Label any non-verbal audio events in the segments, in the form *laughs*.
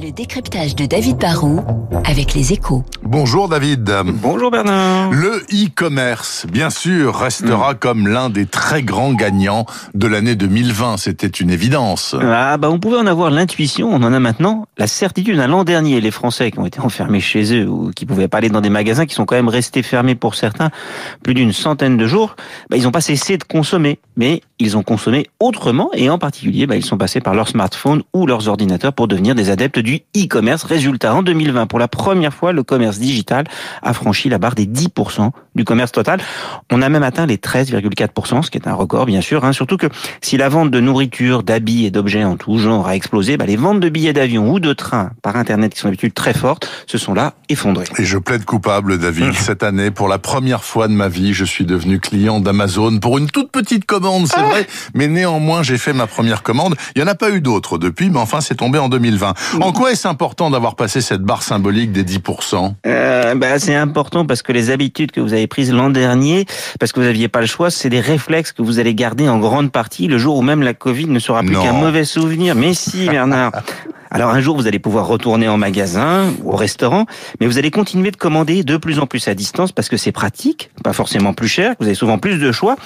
Le décryptage de David Barrault avec les échos. Bonjour David. Bonjour Bernard. Le e-commerce, bien sûr, restera comme l'un des très grands gagnants de l'année 2020. C'était une évidence. Ah bah on pouvait en avoir l'intuition, on en a maintenant la certitude. L'an dernier, les Français qui ont été enfermés chez eux ou qui pouvaient pas aller dans des magasins, qui sont quand même restés fermés pour certains plus d'une centaine de jours, bah, ils n'ont pas cessé de consommer, mais ils ont consommé autrement et en particulier, bah, ils sont passés par leur smartphone ou leurs ordinateurs pour devenir des adeptes du e-commerce. Résultat, en 2020, pour la première fois, le commerce digital a franchi la barre des 10% du commerce total. On a même atteint les 13,4%, ce qui est un record, bien sûr. Hein. Surtout que si la vente de nourriture, d'habits et d'objets en tout genre a explosé, bah, les ventes de billets d'avion ou de train par Internet, qui sont d'habitude très fortes, se sont là effondrées. Et je plaide coupable, David. *laughs* Cette année, pour la première fois de ma vie, je suis devenu client d'Amazon pour une toute petite commande, c'est vrai. Mais néanmoins, j'ai fait ma première commande. Il n'y en a pas eu d'autres depuis, mais enfin, c'est tombé en 2020. En quoi est-ce important d'avoir passé cette barre symbolique des 10% euh, bah, C'est important parce que les habitudes que vous avez prises l'an dernier, parce que vous n'aviez pas le choix, c'est des réflexes que vous allez garder en grande partie le jour où même la Covid ne sera plus qu'un mauvais souvenir. Mais si, Bernard *laughs* Alors un jour, vous allez pouvoir retourner en magasin ou au restaurant, mais vous allez continuer de commander de plus en plus à distance parce que c'est pratique, pas forcément plus cher, que vous avez souvent plus de choix,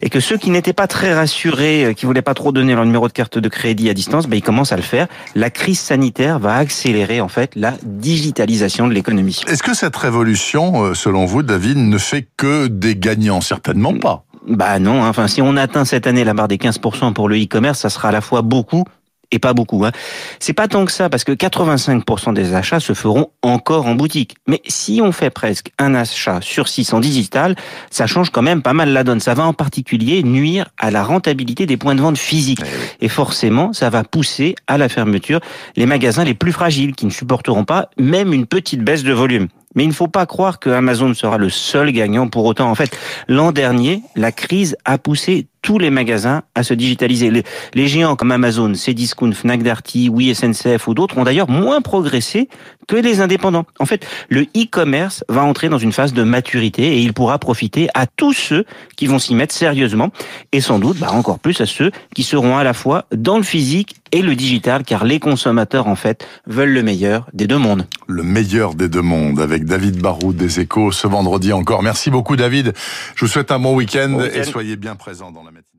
et que ceux qui n'étaient pas très rassurés, euh, qui voulaient pas trop donner leur numéro de carte de crédit à distance, ben, ils commencent à le faire. La crise sanitaire va accélérer en fait la digitalisation de l'économie. Est-ce que cette révolution, euh, selon vous, David, ne fait que des gagnants? Certainement pas. Bah non, hein. enfin si on atteint cette année la barre des 15% pour le e-commerce, ça sera à la fois beaucoup et pas beaucoup. Hein. C'est pas tant que ça, parce que 85% des achats se feront encore en boutique. Mais si on fait presque un achat sur 6 en digital, ça change quand même pas mal la donne. Ça va en particulier nuire à la rentabilité des points de vente physiques. Eh et forcément, ça va pousser à la fermeture les magasins les plus fragiles, qui ne supporteront pas même une petite baisse de volume. Mais il ne faut pas croire que Amazon sera le seul gagnant pour autant. En fait, l'an dernier, la crise a poussé tous les magasins à se digitaliser. Les, géants comme Amazon, Cdiscount, Fnac Darty, SNCF ou d'autres ont d'ailleurs moins progressé que les indépendants. En fait, le e-commerce va entrer dans une phase de maturité et il pourra profiter à tous ceux qui vont s'y mettre sérieusement et sans doute bah, encore plus à ceux qui seront à la fois dans le physique et le digital car les consommateurs en fait veulent le meilleur des deux mondes. Le meilleur des deux mondes avec David Barou des Échos ce vendredi encore. Merci beaucoup David. Je vous souhaite un bon week-end et soyez bien présents dans la matinée.